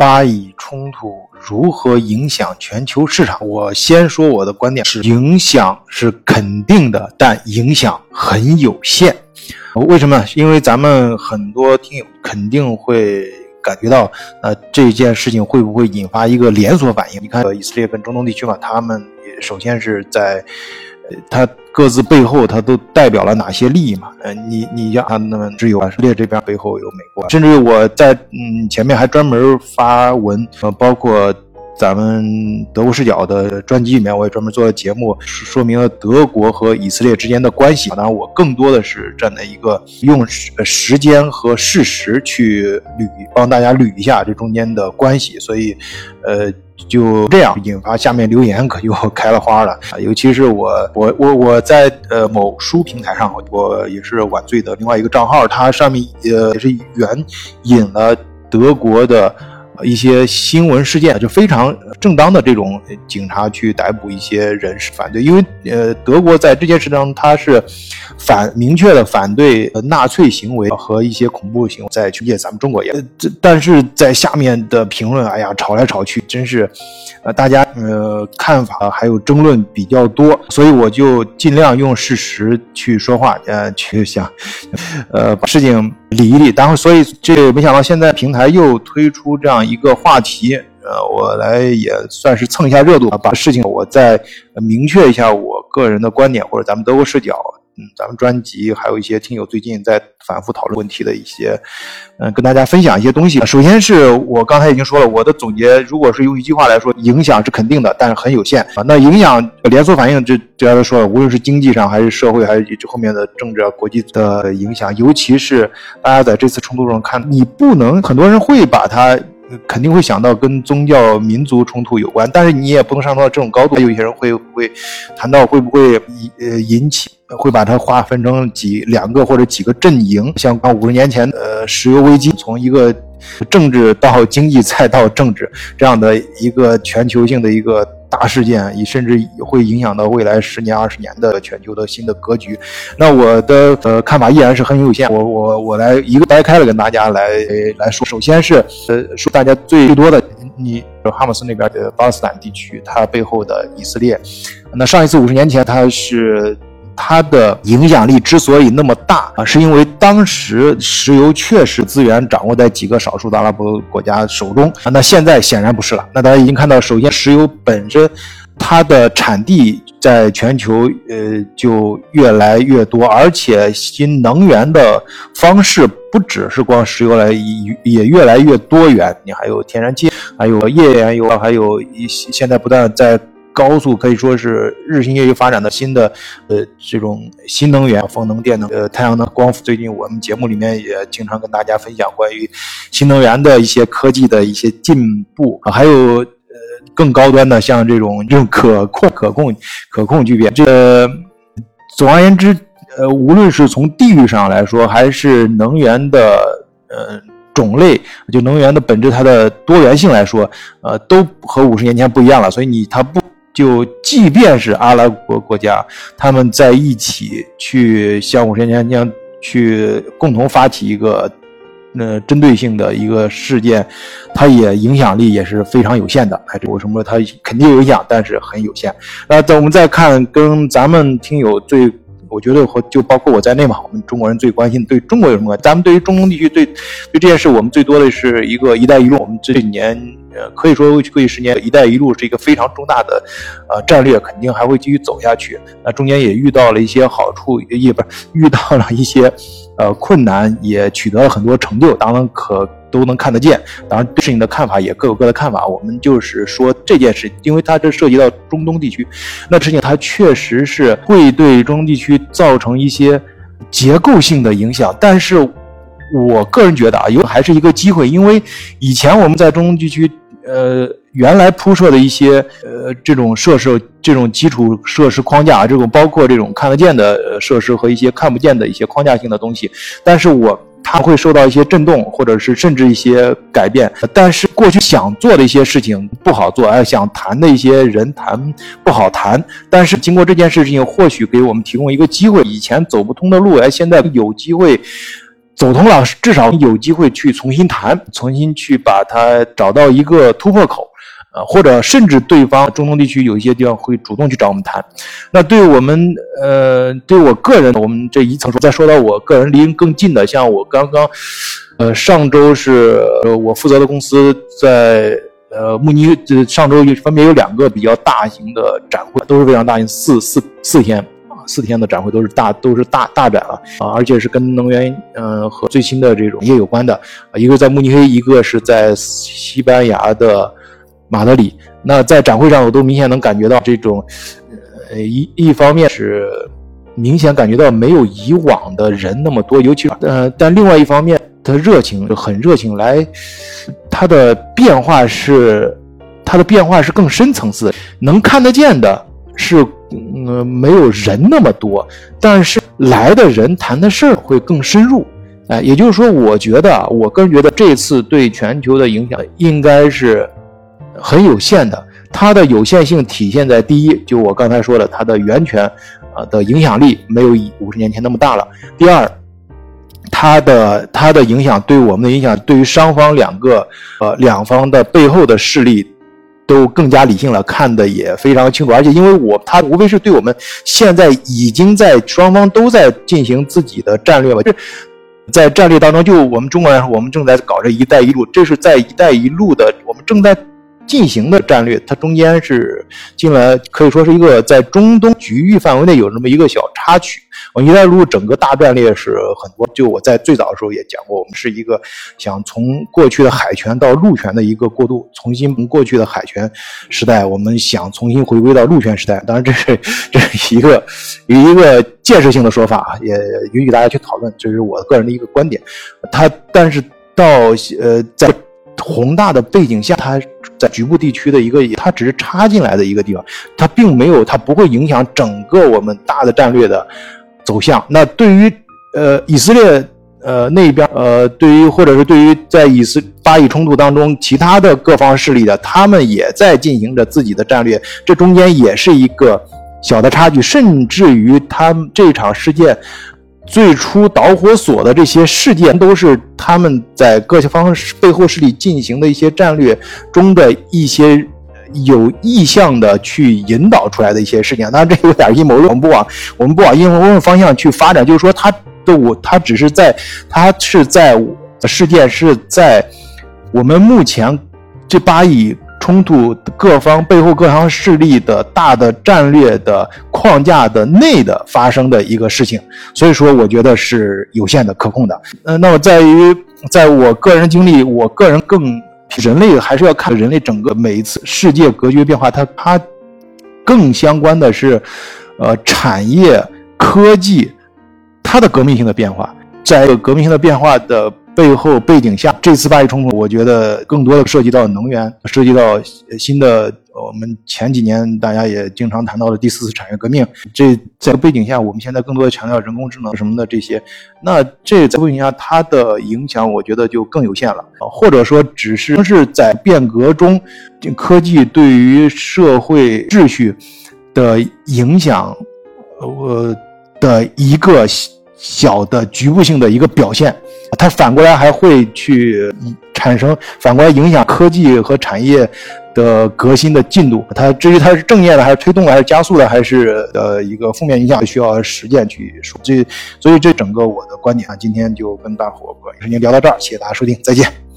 巴以冲突如何影响全球市场？我先说我的观点是，影响是肯定的，但影响很有限。为什么？因为咱们很多听友肯定会感觉到，呃，这件事情会不会引发一个连锁反应？你看，以色列跟中东地区嘛，他们首先是在。它各自背后，它都代表了哪些利益嘛？呃，你你像啊，那么只有以色列这边背后有美国，甚至我在嗯前面还专门发文，呃，包括咱们德国视角的专辑里面，我也专门做了节目，说明了德国和以色列之间的关系。当然，我更多的是站在一个用时间和事实去捋，帮大家捋一下这中间的关系。所以，呃。就这样引发下面留言可就开了花了！尤其是我我我我在呃某书平台上，我也是晚醉的另外一个账号，它上面呃也是援引了德国的。一些新闻事件就非常正当的这种警察去逮捕一些人士反对，因为呃德国在这件事上他是反明确的反对纳粹行为和一些恐怖行为，在去届咱们中国也。这，但是在下面的评论，哎呀吵来吵去，真是呃大家呃看法还有争论比较多，所以我就尽量用事实去说话，呃去想呃把事情理一理，然后所以这没想到现在平台又推出这样。一个话题，呃，我来也算是蹭一下热度，把事情我再明确一下我个人的观点，或者咱们德国视角，咱们专辑还有一些听友最近在反复讨论问题的一些，嗯，跟大家分享一些东西。首先是我刚才已经说了，我的总结，如果是用一句话来说，影响是肯定的，但是很有限啊。那影响连锁反应，这这刚才说了，无论是经济上还是社会，还是这后面的政治、国际的影响，尤其是大家在这次冲突中看，你不能很多人会把它。肯定会想到跟宗教、民族冲突有关，但是你也不能上升到这种高度。有些人会会谈到会不会引呃引起，会把它划分成几两个或者几个阵营？像五十年前呃石油危机，从一个政治到经济再到政治这样的一个全球性的一个。大事件，也甚至会影响到未来十年、二十年的全球的新的格局。那我的呃看法依然是很有限。我我我来一个掰开了跟大家来来说。首先是呃说大家最多的，你哈马斯那边的巴勒斯坦地区，它背后的以色列。那上一次五十年前，它是。它的影响力之所以那么大啊，是因为当时石油确实资源掌握在几个少数的阿拉伯国家手中啊。那现在显然不是了。那大家已经看到，首先石油本身它的产地在全球呃就越来越多，而且新能源的方式不只是光石油来，也越来越多元。你还有天然气，还有页岩油，还有一些现在不断在。高速可以说是日新月异发展的新的呃这种新能源，风能、电能、呃太阳能、光伏。最近我们节目里面也经常跟大家分享关于新能源的一些科技的一些进步啊，还有呃更高端的像这种这种可控、可控、可控聚变。这个总而言之，呃，无论是从地域上来说，还是能源的呃种类，就能源的本质它的多元性来说，呃，都和五十年前不一样了。所以你它不。就即便是阿拉伯国家，他们在一起去像五十年前那样去共同发起一个，呃，针对性的一个事件，它也影响力也是非常有限的。哎，这为什么它肯定有影响，但是很有限。那等我们再看跟咱们听友最。我觉得和就包括我在内嘛，我们中国人最关心对中国有什么关？咱们对于中东地区对对这件事，我们最多的是一个“一带一路”。我们这几年呃，可以说过去十年，“一带一路”是一个非常重大的呃战略，肯定还会继续走下去。那中间也遇到了一些好处，也不是遇到了一些呃困难，也取得了很多成就。当然可。都能看得见，当然对事情的看法也各有各的看法。我们就是说这件事，因为它这涉及到中东地区，那事情它确实是会对中东地区造成一些结构性的影响。但是我个人觉得啊，有还是一个机会，因为以前我们在中东地区，呃，原来铺设的一些呃这种设施、这种基础设施框架，这种包括这种看得见的设施和一些看不见的一些框架性的东西，但是我。它会受到一些震动，或者是甚至一些改变。但是过去想做的一些事情不好做，哎，想谈的一些人谈不好谈。但是经过这件事情，或许给我们提供一个机会，以前走不通的路，哎，现在有机会走通了，至少有机会去重新谈，重新去把它找到一个突破口。啊，或者甚至对方中东地区有一些地方会主动去找我们谈，那对我们，呃，对我个人，我们这一层说，再说到我个人离更近的，像我刚刚，呃，上周是我负责的公司在呃慕尼，上周分别有两个比较大型的展会，都是非常大型，四四四天啊，四天的展会都是大都是大大展了啊，而且是跟能源，嗯，和最新的这种业有关的，一个在慕尼黑，一个是在西班牙的。马德里，那在展会上，我都明显能感觉到这种，呃，一一方面是明显感觉到没有以往的人那么多，尤其呃，但另外一方面，他热情很热情，来，它的变化是，它的变化是更深层次，能看得见的是，嗯，没有人那么多，但是来的人谈的事儿会更深入，哎，也就是说，我觉得，我个人觉得这次对全球的影响应该是。很有限的，它的有限性体现在第一，就我刚才说的，它的源泉，啊的影响力没有以五十年前那么大了。第二，它的它的影响对我们的影响，对于双方两个呃两方的背后的势力，都更加理性了，看的也非常清楚。而且因为我它无非是对我们现在已经在双方都在进行自己的战略吧，就在战略当中，就我们中国来说，我们正在搞这一带一路，这是在一带一路的，我们正在。进行的战略，它中间是进了，可以说是一个在中东局域范围内有这么一个小插曲。我一带一路整个大战略是很多，就我在最早的时候也讲过，我们是一个想从过去的海权到陆权的一个过渡，重新从过去的海权时代，我们想重新回归到陆权时代。当然，这是这是一个一个建设性的说法，也允许大家去讨论，这是我个人的一个观点。它但是到呃在。宏大的背景下，它在局部地区的一个，它只是插进来的一个地方，它并没有，它不会影响整个我们大的战略的走向。那对于呃以色列呃那边呃，对于或者是对于在以斯巴以冲突当中其他的各方势力的，他们也在进行着自己的战略，这中间也是一个小的差距，甚至于他们这场事件。最初导火索的这些事件，都是他们在各方背后势力进行的一些战略中的一些有意向的去引导出来的一些事件。当然，这有点阴谋论，我们不往我们不往阴谋论方向去发展。就是说，他的我，他只是在，他是在事件是在我们目前这八亿。冲突各方背后各方势力的大的战略的框架的内的发生的一个事情，所以说我觉得是有限的可控的。呃，那么在于在我个人经历，我个人更人类还是要看人类整个每一次世界格局变化，它它更相关的是，呃，产业科技它的革命性的变化，在革命性的变化的。背后背景下，这次巴以冲突，我觉得更多的涉及到能源，涉及到新的我们前几年大家也经常谈到的第四次产业革命。这在背景下，我们现在更多的强调人工智能什么的这些。那这在背景下，它的影响我觉得就更有限了，或者说只是是在变革中，科技对于社会秩序的影响，呃的一个。小的局部性的一个表现，它反过来还会去产生反过来影响科技和产业的革新的进度。它至于它是正面的，还是推动的，还是加速的，还是呃一个负面影响，需要实践去说。这所以这整个我的观点啊，今天就跟大伙儿已经聊到这儿，谢谢大家收听，再见。